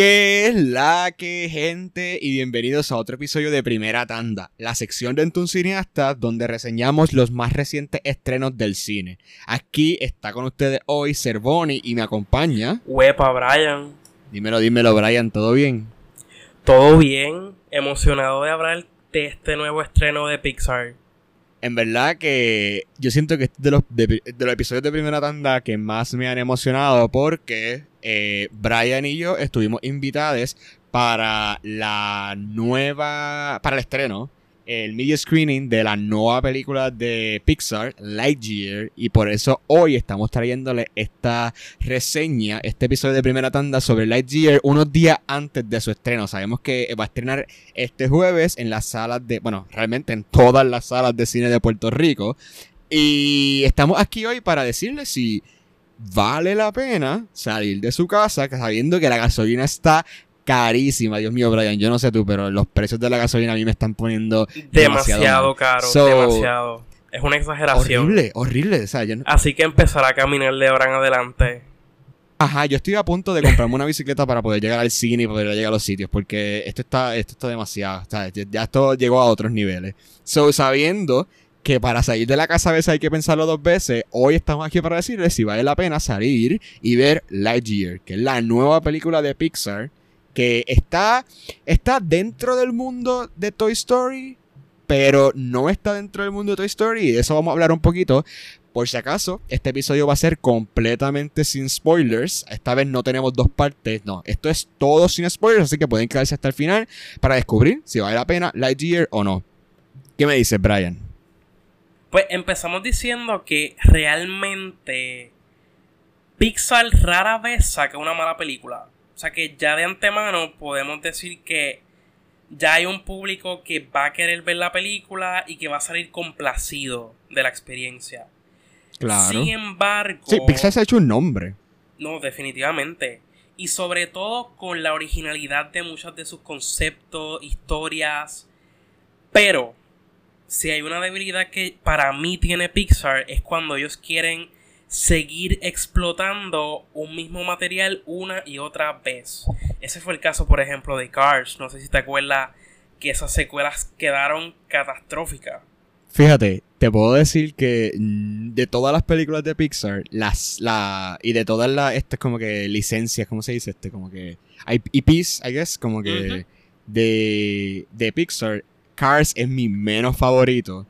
¿Qué es la que, gente? Y bienvenidos a otro episodio de Primera Tanda, la sección de Entun Cineasta donde reseñamos los más recientes estrenos del cine. Aquí está con ustedes hoy Cervoni y me acompaña. Huepa, Brian. Dímelo, dímelo, Brian, ¿todo bien? Todo bien, emocionado de hablar de este nuevo estreno de Pixar. En verdad que yo siento que es de los, de, los episodios de primera tanda que más me han emocionado porque eh, Brian y yo estuvimos invitados para la nueva, para el estreno el media screening de la nueva película de Pixar, Lightyear, y por eso hoy estamos trayéndole esta reseña, este episodio de primera tanda sobre Lightyear unos días antes de su estreno. Sabemos que va a estrenar este jueves en las salas de, bueno, realmente en todas las salas de cine de Puerto Rico. Y estamos aquí hoy para decirle si vale la pena salir de su casa sabiendo que la gasolina está carísima. Dios mío, Brian, yo no sé tú, pero los precios de la gasolina a mí me están poniendo demasiado, caro, demasiado. Es una exageración. Horrible, horrible. Así que empezará a caminar de ahora en adelante. Ajá, yo estoy a punto de comprarme una bicicleta para poder llegar al cine y poder llegar a los sitios, porque esto está, esto está demasiado, ya esto llegó a otros niveles. So, sabiendo que para salir de la casa a veces hay que pensarlo dos veces, hoy estamos aquí para decirles si vale la pena salir y ver Lightyear, que es la nueva película de Pixar que está, está dentro del mundo de Toy Story, pero no está dentro del mundo de Toy Story. Y de eso vamos a hablar un poquito. Por si acaso, este episodio va a ser completamente sin spoilers. Esta vez no tenemos dos partes, no. Esto es todo sin spoilers, así que pueden quedarse hasta el final para descubrir si vale la pena Lightyear o no. ¿Qué me dices, Brian? Pues empezamos diciendo que realmente Pixar rara vez saca una mala película. O sea que ya de antemano podemos decir que ya hay un público que va a querer ver la película y que va a salir complacido de la experiencia. Claro. Sin embargo. Sí, Pixar se ha hecho un nombre. No, definitivamente. Y sobre todo con la originalidad de muchos de sus conceptos, historias. Pero, si hay una debilidad que para mí tiene Pixar es cuando ellos quieren seguir explotando un mismo material una y otra vez. Ese fue el caso, por ejemplo, de Cars. No sé si te acuerdas que esas secuelas quedaron catastróficas. Fíjate, te puedo decir que de todas las películas de Pixar, las, la, y de todas las, estas como que licencias, ¿cómo se dice? Este, como que, IPs, I guess, como que, de, de Pixar, Cars es mi menos favorito.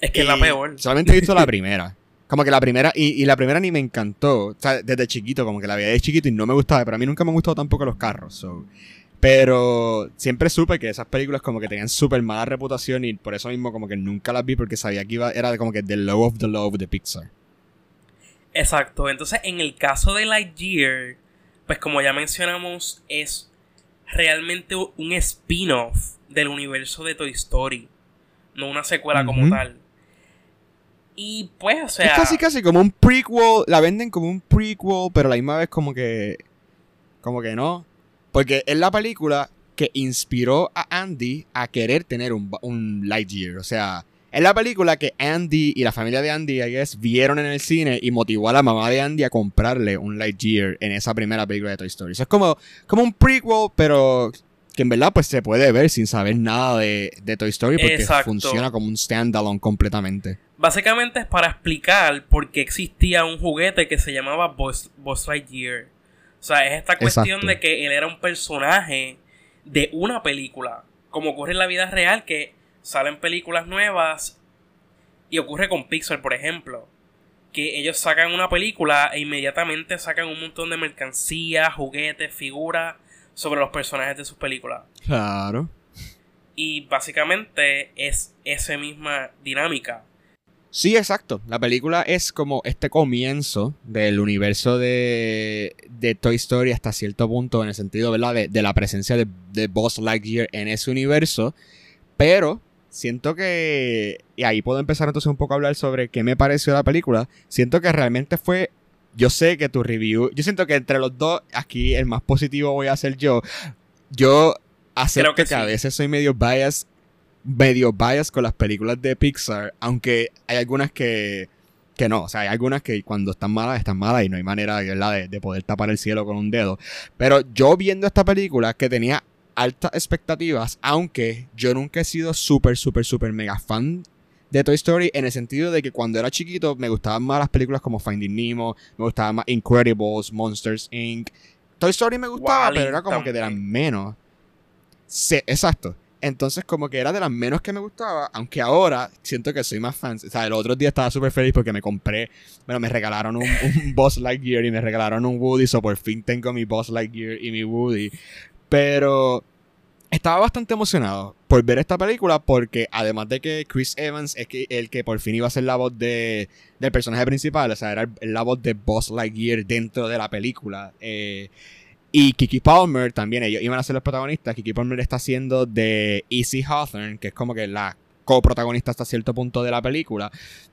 Es que es la peor. Solamente he visto la primera. Como que la primera, y, la primera ni me encantó. O sea, desde chiquito, como que la veía de chiquito y no me gustaba. Pero a mí nunca me han gustado tampoco los carros. Pero siempre supe que esas películas como que tenían súper mala reputación y por eso mismo como que nunca las vi porque sabía que iba, era como que the low of the love de Pixar. Exacto. Entonces, en el caso de Lightyear, pues como ya mencionamos, es realmente un spin-off del universo de Toy Story. No una secuela como tal. Y pues, o sea. Es casi casi como un prequel. La venden como un prequel, pero la misma vez como que. Como que no. Porque es la película que inspiró a Andy a querer tener un, un Lightyear. O sea, es la película que Andy y la familia de Andy, I guess, vieron en el cine y motivó a la mamá de Andy a comprarle un Lightyear en esa primera película de Toy Story. Eso es como, como un prequel, pero que en verdad pues se puede ver sin saber nada de, de Toy Story porque funciona como un standalone completamente. Básicamente es para explicar por qué existía un juguete que se llamaba Buzz, Lightyear. O sea, es esta cuestión de que él era un personaje de una película. Como ocurre en la vida real, que salen películas nuevas y ocurre con Pixar, por ejemplo. Que ellos sacan una película e inmediatamente sacan un montón de mercancía, juguetes, figuras sobre los personajes de sus películas. Claro. Y básicamente es esa misma dinámica. Sí, exacto. La película es como este comienzo del universo de, de Toy Story hasta cierto punto, en el sentido, ¿verdad? De, de la presencia de, de Buzz Lightyear en ese universo. Pero siento que. Y ahí puedo empezar entonces un poco a hablar sobre qué me pareció la película. Siento que realmente fue. Yo sé que tu review. Yo siento que entre los dos, aquí el más positivo voy a ser yo. Yo acepto que, que a veces soy medio biased medio bias con las películas de Pixar, aunque hay algunas que que no. O sea, hay algunas que cuando están malas, están malas y no hay manera de, de poder tapar el cielo con un dedo. Pero yo viendo esta película que tenía altas expectativas, aunque yo nunca he sido súper, súper, súper mega fan de Toy Story en el sentido de que cuando era chiquito me gustaban más las películas como Finding Nemo, me gustaban más Incredibles, Monsters Inc. Toy Story me gustaba, pero era como que de las menos. Sí, exacto. Entonces, como que era de las menos que me gustaba, aunque ahora siento que soy más fan. O sea, el otro día estaba súper feliz porque me compré, bueno, me regalaron un, un Boss Lightyear y me regalaron un Woody, so por fin tengo mi Boss Lightyear y mi Woody. Pero estaba bastante emocionado por ver esta película porque además de que Chris Evans es el que por fin iba a ser la voz de, del personaje principal, o sea, era la voz de Boss Lightyear dentro de la película. Eh, y Kiki Palmer también, ellos iban a ser los protagonistas. Kiki Palmer está haciendo de Easy Hawthorne, que es como que la coprotagonista hasta cierto punto de la película.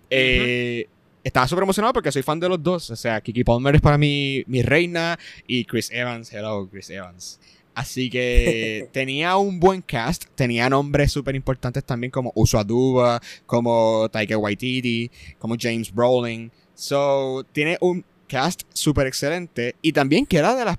Eh, estaba súper emocionado porque soy fan de los dos. O sea, Kiki Palmer es para mí mi reina y Chris Evans, hello, Chris Evans. Así que tenía un buen cast, tenía nombres súper importantes también como Uso Aduba, como Taika Waititi, como James Brolin. So, tiene un cast súper excelente y también que era de las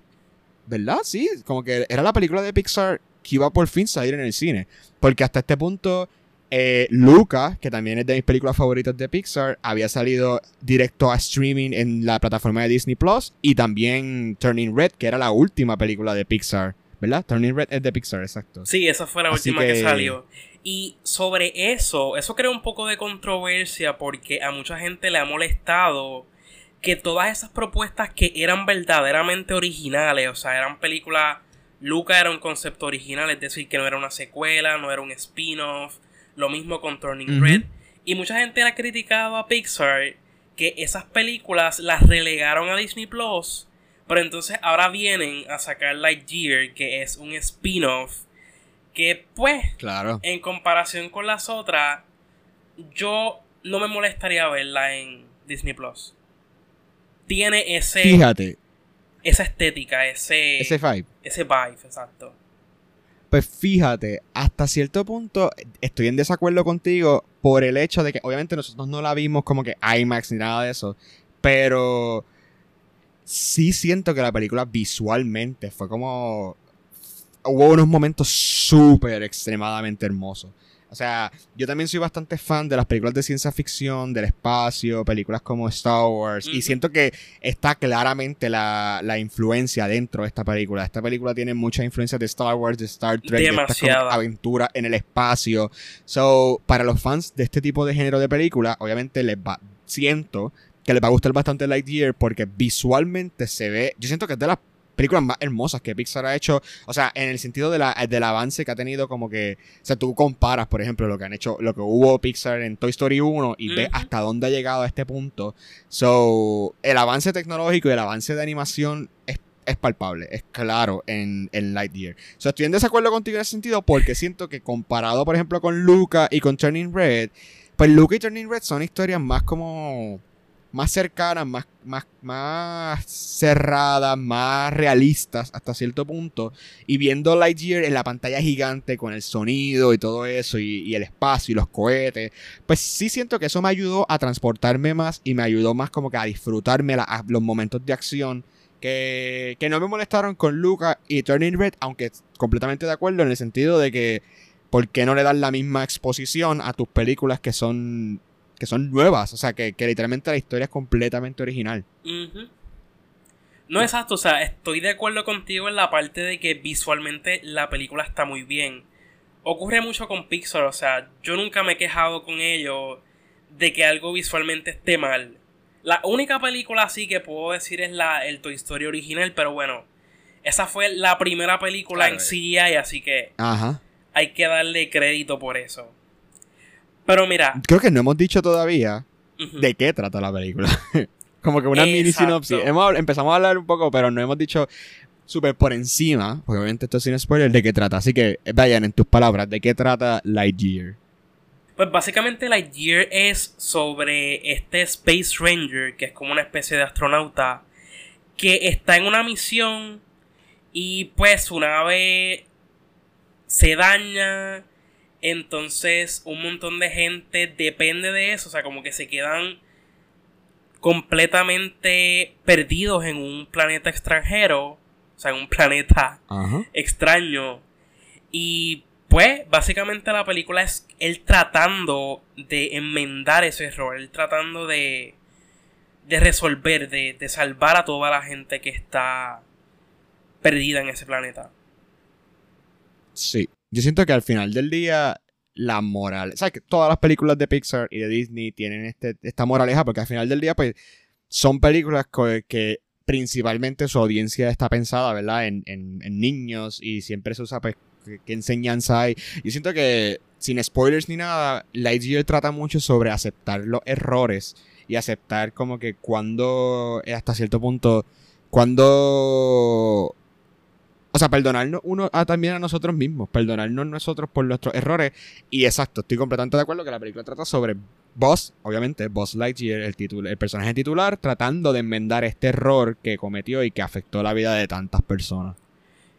¿verdad? Sí, como que era la película de Pixar que iba por fin salir en el cine. Porque hasta este punto, eh, Luca, que también es de mis películas favoritas de Pixar, había salido directo a streaming en la plataforma de Disney Plus. Y también Turning Red, que era la última película de Pixar. ¿Verdad? Turning Red es de Pixar, exacto. Sí, esa fue la última que... salió. Y sobre eso, eso crea un poco de controversia porque a mucha gente le ha molestado que todas esas propuestas que eran verdaderamente originales, o sea, eran películas, Luca era un concepto original, es decir, que no era una secuela, no era un spin-off, lo mismo con Turning Red. Y mucha gente ha criticado a Pixar que esas películas las relegaron a Disney Plus, pero entonces ahora vienen a sacar Lightyear, que es un spin-off, que pues, claro. en comparación con las otras, yo no me molestaría verla en Disney Plus tiene ese. Fíjate. Esa estética, ese. Ese vibe. Ese vibe, exacto. Pues fíjate, hasta cierto punto estoy en desacuerdo contigo por el hecho de que obviamente nosotros no la vimos como que IMAX ni nada de eso, pero sí siento que la película visualmente fue como... Hubo unos momentos súper extremadamente hermosos. O sea, yo también soy bastante fan de las películas de ciencia ficción, del espacio, películas como Star Wars. Y siento que está claramente la, influencia dentro de esta película. Esta película tiene mucha influencia de Star Wars, de Star Trek, de esta aventura en el espacio. So, para los fans de este tipo de género de película, obviamente les va, siento que les va a gustar bastante Lightyear porque visualmente se ve, yo siento que es de las películas más hermosas que Pixar ha hecho. O sea, en el sentido de la, del avance que ha tenido, como que. O sea, tú comparas, por ejemplo, lo que han hecho, lo que hubo Pixar en Toy Story 1 y ves hasta dónde ha llegado a este punto. So, el avance tecnológico y el avance de animación es, palpable, es claro en, en Lightyear. So, estoy en desacuerdo contigo en ese sentido porque siento que comparado, por ejemplo, con Luca y con Turning Red, pues Luca y Turning Red son historias más como más cercanas, más, más, más cerradas, más realistas hasta cierto punto. Y viendo Lightyear en la pantalla gigante con el sonido y todo eso, y, el espacio y los cohetes, pues sí siento que eso me ayudó a transportarme más y me ayudó más como que a disfrutarme los momentos de acción. Que, que no me molestaron con Luca y Turning Red, aunque completamente de acuerdo en el sentido de que ¿por qué no le das la misma exposición a tus películas que son que son nuevas, o sea, que, literalmente la historia es completamente original. No, exacto, o sea, estoy de acuerdo contigo en la parte de que visualmente la película está muy bien. Ocurre mucho con Pixar, o sea, yo nunca me he quejado con ellos de que algo visualmente esté mal. La única película así que puedo decir es la el Toy Story original, pero bueno, esa fue la primera película en CGI, así que hay que darle crédito por eso. Pero mira. Creo que no hemos dicho todavía de qué trata la película. Como que una mini sinopsis. empezamos a hablar un poco, pero no hemos dicho súper por encima, porque obviamente esto es sin spoiler, de qué trata. Así que vayan en tus palabras, ¿de qué trata Lightyear? Pues básicamente Lightyear es sobre este Space Ranger, que es como una especie de astronauta, que está en una misión y pues su nave se daña entonces, un montón de gente depende de eso, o sea, como que se quedan completamente perdidos en un planeta extranjero, o sea, en un planeta extraño. Y pues, básicamente la película es él tratando de enmendar ese error, él tratando de, de resolver, de, de salvar a toda la gente que está perdida en ese planeta. Sí, yo siento que al final del día la moral. ¿Sabes que todas las películas de Pixar y de Disney tienen este, esta moraleja? Porque al final del día, pues, son películas que, principalmente su audiencia está pensada, ¿verdad? En, niños y siempre se usa, pues, qué enseñanza hay. Yo siento que, sin spoilers ni nada, Lightyear trata mucho sobre aceptar los errores y aceptar como que cuando, hasta cierto punto, cuando o sea, perdonarnos uno a, también a nosotros mismos, perdonarnos nosotros por nuestros errores. Y exacto, estoy completamente de acuerdo que la película trata sobre Boss, obviamente, Boss Lightyear, el, el personaje titular, tratando de enmendar este error que cometió y que afectó la vida de tantas personas.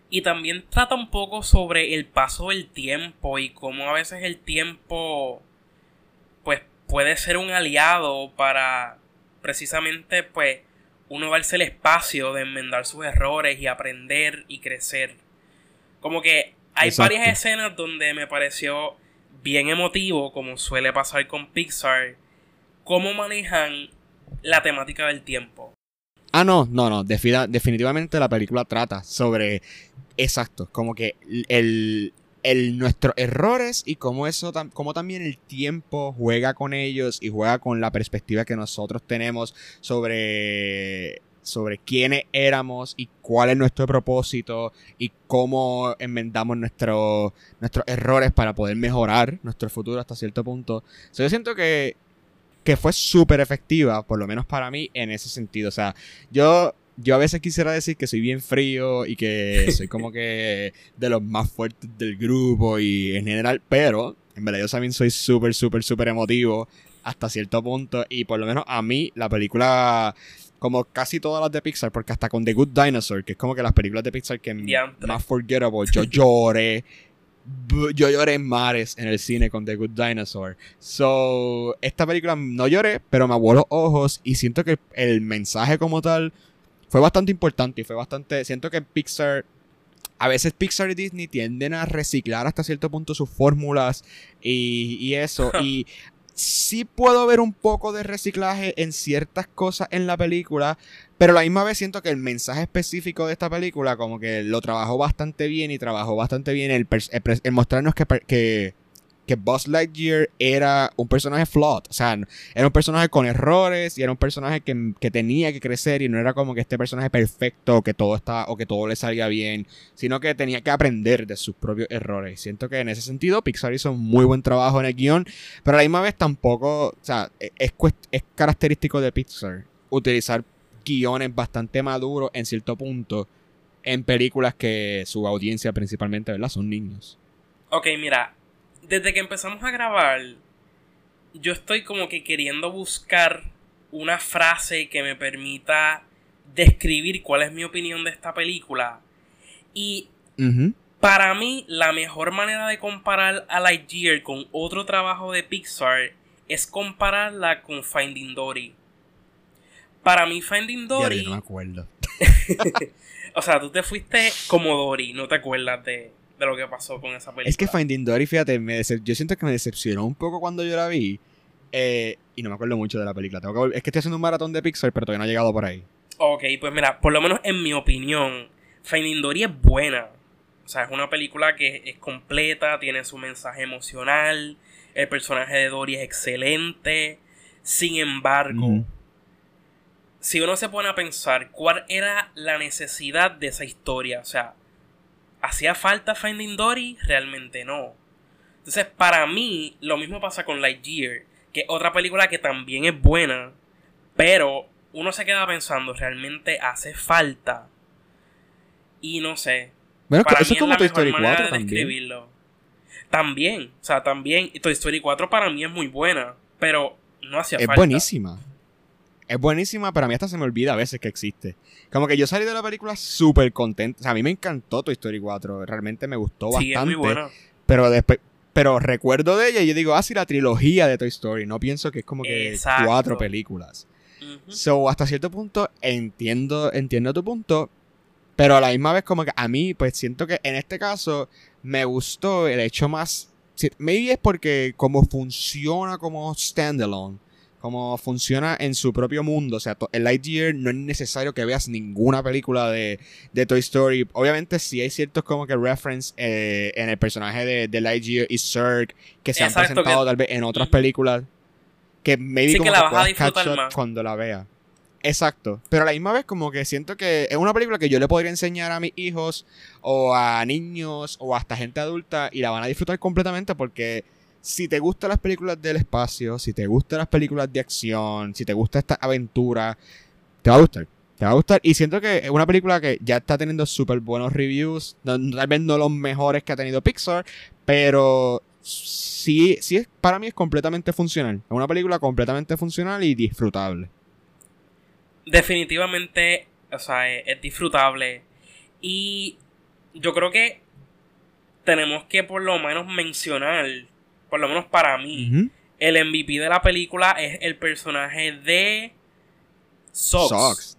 Y también trata un poco sobre el paso del tiempo y cómo a veces el tiempo, pues, puede ser un aliado para precisamente, pues, uno darse el espacio de enmendar sus errores y aprender y crecer. Como que hay varias escenas donde me pareció bien emotivo, como suele pasar con Pixar, cómo manejan la temática del tiempo. Ah, no, no, no. definitivamente la película trata sobre. Exacto. Como que el, el, nuestros errores y cómo eso cómo también el tiempo juega con ellos y juega con la perspectiva que nosotros tenemos sobre sobre quiénes éramos y cuál es nuestro propósito y cómo enmendamos nuestros errores para poder mejorar nuestro futuro hasta cierto punto. yo siento que, que fue súper efectiva, por lo menos para mí, en ese sentido. O sea, yo yo a veces quisiera decir que soy bien frío y que soy como que de los más fuertes del grupo y en general, pero en verdad yo también soy súper, súper, súper emotivo hasta cierto punto y por lo menos a mí la película como casi todas las de Pixar, porque hasta con The Good Dinosaur, que es como que las películas de Pixar que más forgettable, yo lloré. yo lloré en mares en el cine con The Good Dinosaur. So, esta película no lloré, pero me abuelo los ojos y siento que el mensaje como tal fue bastante importante y fue bastante. Siento que Pixar. A veces Pixar y Disney tienden a reciclar hasta cierto punto sus fórmulas y, y eso. y sí puedo ver un poco de reciclaje en ciertas cosas en la película, pero a la misma vez siento que el mensaje específico de esta película como que lo trabajó bastante bien y trabajó bastante bien el, el mostrarnos que, que, que Buzz Lightyear era un personaje flawed. O sea, era un personaje con errores y era un personaje que, tenía que crecer y no era como que este personaje perfecto que todo está o que todo le salga bien, sino que tenía que aprender de sus propios errores. Siento que en ese sentido Pixar hizo un muy buen trabajo en el guion, pero a la misma vez tampoco, o sea, e, es, es característico de Pixar utilizar guiones bastante maduros en cierto punto en películas que su audiencia principalmente, ¿verdad? Son niños. Ok, mira, desde que empezamos a grabar, yo estoy como que queriendo buscar una frase que me permita describir cuál es mi opinión de esta película. Y para mí, la mejor manera de comparar a Lightyear con otro trabajo de Pixar es compararla con Finding Dory. Para mí, Finding Dory. no me acuerdo. o sea, tú te fuiste como Dory, no te acuerdas de, de lo que pasó con esa película. Es que Finding Dory, fíjate, me yo siento que me decepcionó un poco cuando yo la vi. Eh, y no me acuerdo mucho de la película. es que estoy haciendo un maratón de Pixar, pero todavía no ha llegado por ahí. Ok, pues mira, por lo menos en mi opinión, Finding Dory es buena. O sea, es una película que es completa, tiene su mensaje emocional, el personaje de Dory es excelente. Sin embargo, si uno se pone a pensar cuál era la necesidad de esa historia, o sea, ¿Hacía falta Finding Dory? Realmente no. Entonces, para mí, lo mismo pasa con Lightyear, que es otra película que también es buena, pero uno se queda pensando, ¿realmente hace falta? Y no sé. Bueno, eso es como Toy Story 4 también. También, o sea, también. Toy Story 4 para mí es muy buena, pero no hacía falta. Es buenísima es buenísima, pero a mí hasta se me olvida a veces que existe. Como que yo salí de la película súper contento. O sea, a mí me encantó Toy Story 4. Realmente me gustó sí, bastante. Es muy buena. Pero después. Pero recuerdo de ella y yo digo, ah, sí, la trilogía de Toy Story. No pienso que es como que cuatro películas. So, hasta cierto punto entiendo, entiendo tu punto, pero a la misma vez como que a mí, pues siento que en este caso me gustó el hecho más... Maybe es porque como funciona como standalone como funciona en su propio mundo. O sea, el Lightyear no es necesario que veas ninguna película de, Toy Story. Obviamente sí hay ciertos como que reference eh, en el personaje de, de, Lightyear y Zurg que se han presentado tal vez en otras películas. Que maybe como que, la vas a disfrutar cuando la vea. Exacto. Pero a la misma vez como que siento que es una película que yo le podría enseñar a mis hijos o a niños o hasta gente adulta y la van a disfrutar completamente porque si te gustan las películas del espacio, si te gustan las películas de acción, si te gusta esta aventura, te va a gustar. Te va a gustar. Y siento que es una película que ya está teniendo súper buenos reviews. tal vez no los mejores que ha tenido Pixar, pero sí, sí es, para mí es completamente funcional. Es una película completamente funcional y disfrutable. Definitivamente, o sea, es disfrutable. Y yo creo que tenemos que por lo menos mencionar por lo menos para mí, el MVP de la película es el personaje de Sox. Sox,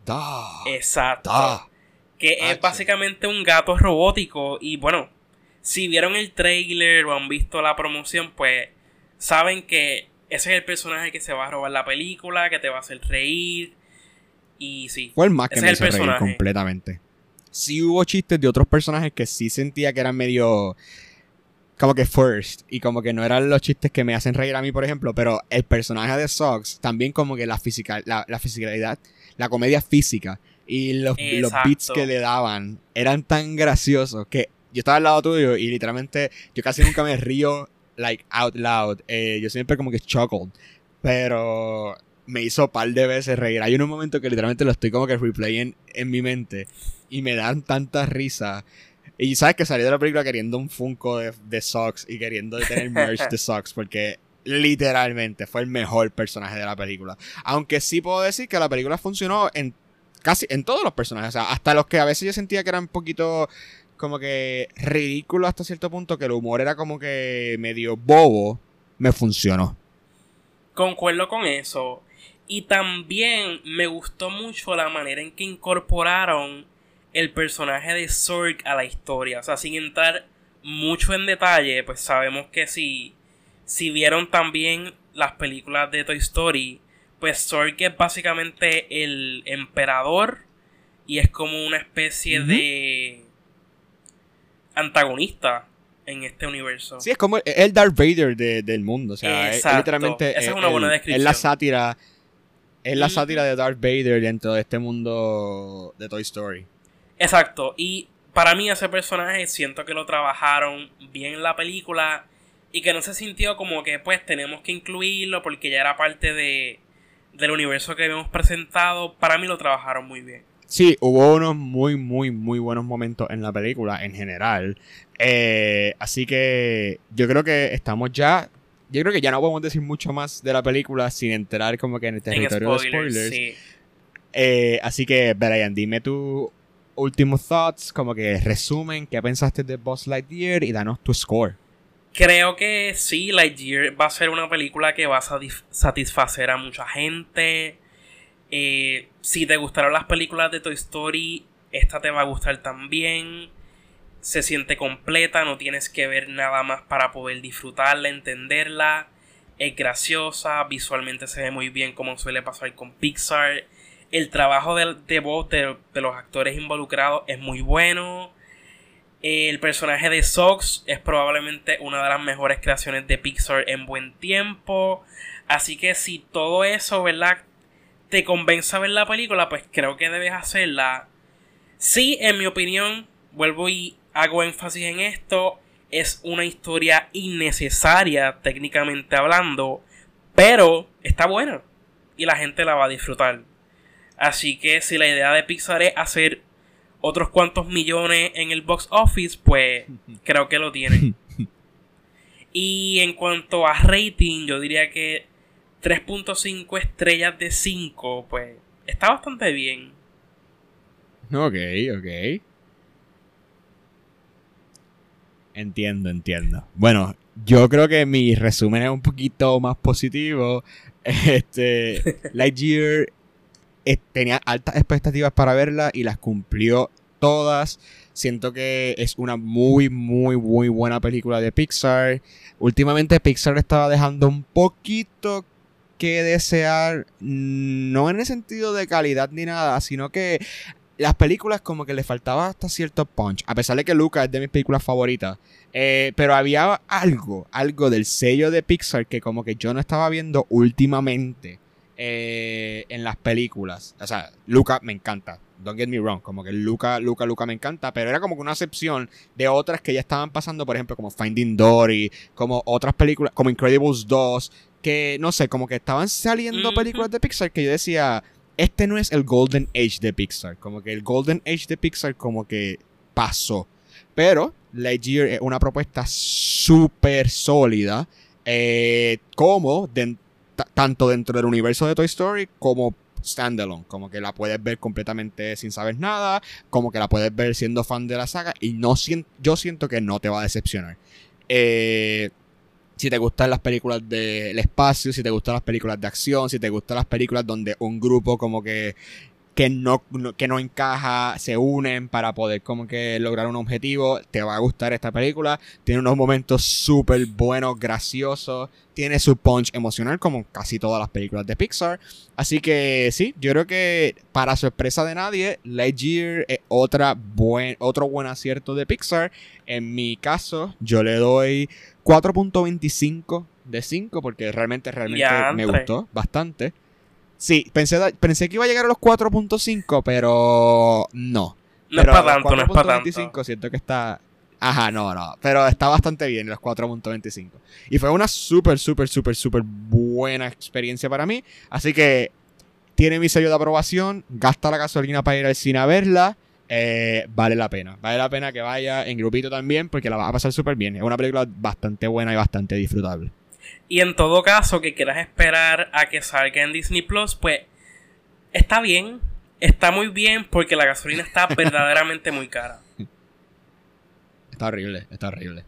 Exacto. Que es básicamente un gato robótico. Y bueno, si vieron el trailer o han visto la promoción, pues saben que ese es el personaje que se va a robar la película, que te va a hacer reír. Y sí. Fue el más que me hizo reír completamente. Sí hubo chistes de otros personajes que sí sentía que eran medio como que first y como que no eran los chistes que me hacen reír a mí, por ejemplo, pero el personaje de Sox también como que la, física, la, la fisicalidad, la comedia física y los, los beats que le daban eran tan graciosos que yo estaba al lado tuyo y literalmente yo casi nunca me río like out loud. Eh, yo siempre como que chuckled, pero me hizo par de veces reír. Hay un momento que literalmente lo estoy como que replaying en mi mente y me dan tanta risa y sabes que salí de la película queriendo un Funko de, de Socks y queriendo tener merch de Socks porque literalmente fue el mejor personaje de la película. Aunque sí puedo decir que la película funcionó en casi en todos los personajes. O sea, hasta los que a veces yo sentía que eran un poquito como que ridículo hasta cierto punto, que el humor era como que medio bobo, me funcionó. Concuerdo con eso. Y también me gustó mucho la manera en que incorporaron el personaje de Zorg a la historia. O sea, sin entrar mucho en detalle, pues sabemos que si, si vieron también las películas de Toy Story, pues Zorg es básicamente el emperador y es como una especie de antagonista en este universo. Sí, es como el Darth Vader del mundo. O sea, es, literalmente. Esa es una buena descripción. Es la sátira. Es la sátira de Darth Vader dentro de este mundo de Toy Story. Exacto, y para mí ese personaje siento que lo trabajaron bien en la película y que no se sintió como que pues tenemos que incluirlo porque ya era parte de, del universo que habíamos presentado. Para mí lo trabajaron muy bien. Sí, hubo unos muy, muy, muy buenos momentos en la película en general. Eh, así que yo creo que estamos ya. Yo creo que ya no podemos decir mucho más de la película sin entrar como que en el territorio de spoilers. Eh, así que, Brian, dime tú últimos thoughts, como que resumen, qué pensaste de Boss Lightyear y danos tu score. Creo que sí, Lightyear va a ser una película que va a satisfacer a mucha gente. Eh, si te gustaron las películas de Toy Story, esta te va a gustar también. Se siente completa, no tienes que ver nada más para poder disfrutarla, entenderla. Es graciosa, visualmente se ve muy bien como suele pasar con Pixar el trabajo de, voz de, los actores involucrados es muy bueno. El personaje de Sox es probablemente una de las mejores creaciones de Pixar en buen tiempo. Así que si todo eso, ¿verdad? Te convence a ver la película, pues creo que debes hacerla. Sí, en mi opinión, vuelvo y hago énfasis en esto. Es una historia innecesaria, técnicamente hablando. Pero está buena. Y la gente la va a disfrutar. Así que si la idea de Pixar es hacer otros cuantos millones en el box office, pues creo que lo tienen. Y en cuanto a rating, yo diría que 3.5 estrellas de 5, pues está bastante bien. Ok, ok. Entiendo, entiendo. Bueno, yo creo que mi resumen es un poquito más positivo. Este, Lightyear tenía altas expectativas para verla y las cumplió todas. Siento que es una muy, muy, muy buena película de Pixar. Últimamente Pixar estaba dejando un poquito que desear, no en el sentido de calidad ni nada, sino que las películas como que le faltaba hasta cierto punch. A pesar de que Luca es de mis películas favoritas. Eh, pero había algo, algo del sello de Pixar que como que yo no estaba viendo últimamente eh, en las películas. O sea, Luca me encanta. Don't get me wrong, como que Luca, Luca, Luca me encanta, pero era como que una excepción de otras que ya estaban pasando, por ejemplo, como Finding Dory, como otras películas, como Incredibles 2, que no sé, como que estaban saliendo películas de Pixar que yo decía, este no es el Golden Age de Pixar, como que el Golden Age de Pixar como que pasó. Pero Lightyear es una propuesta súper sólida, eh, como tanto dentro del universo de Toy Story como standalone, como que la puedes ver completamente sin saber nada, como que la puedes ver siendo fan de la saga y no yo siento que no te va a decepcionar. Eh, si te gustan las películas del espacio, si te gustan las películas de acción, si te gustan las películas donde un grupo como que que no, que no encaja, se unen para poder como que lograr un objetivo. Te va a gustar esta película. Tiene unos momentos súper buenos, graciosos. Tiene su punch emocional como casi todas las películas de Pixar. Así que sí, yo creo que para sorpresa de nadie, Lightyear es otra buen, otro buen acierto de Pixar. En mi caso, yo le doy 4.25 de 5 porque realmente, realmente me gustó bastante. Sí, pensé, pensé que iba a llegar a los 4.5, pero no. No es para tanto, no es para tanto. siento que está... Ajá, no, no. Pero está bastante bien los 4.25. Y fue una súper, súper, súper, súper buena experiencia para mí. Así que tiene mi sello de aprobación. Gasta la gasolina para ir al cine a verla. Eh, vale la pena. Vale la pena que vaya en grupito también porque la va a pasar súper bien. Es una película bastante buena y bastante disfrutable. Y en todo caso que quieras esperar a que salga en Disney Plus, pues está bien, está muy bien porque la gasolina está verdaderamente muy cara. Está horrible, está horrible.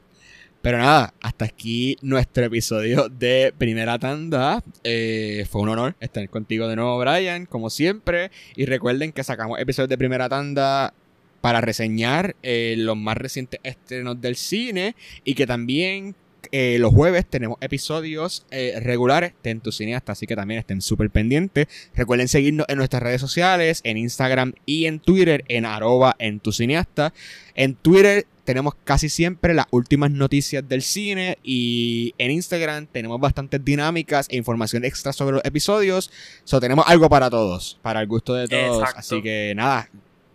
Pero nada, hasta aquí nuestro episodio de primera tanda. Eh, fue un honor estar contigo de nuevo, Brian, como siempre. Y recuerden que sacamos episodios de primera tanda para reseñar eh, los más recientes estrenos del cine y que también eh, los jueves tenemos episodios eh, regulares de En Tu Cineasta, así que también estén súper pendientes. Recuerden seguirnos en nuestras redes sociales, en Instagram y en Twitter, en arroba en tu cineasta. En Twitter tenemos casi siempre las últimas noticias del cine y en Instagram tenemos bastantes dinámicas e información extra sobre los episodios. So, tenemos algo para todos, para el gusto de todos. Así que nada,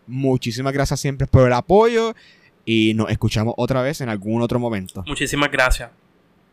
muchísimas gracias siempre por el apoyo y nos escuchamos otra vez en algún otro momento. Muchísimas gracias.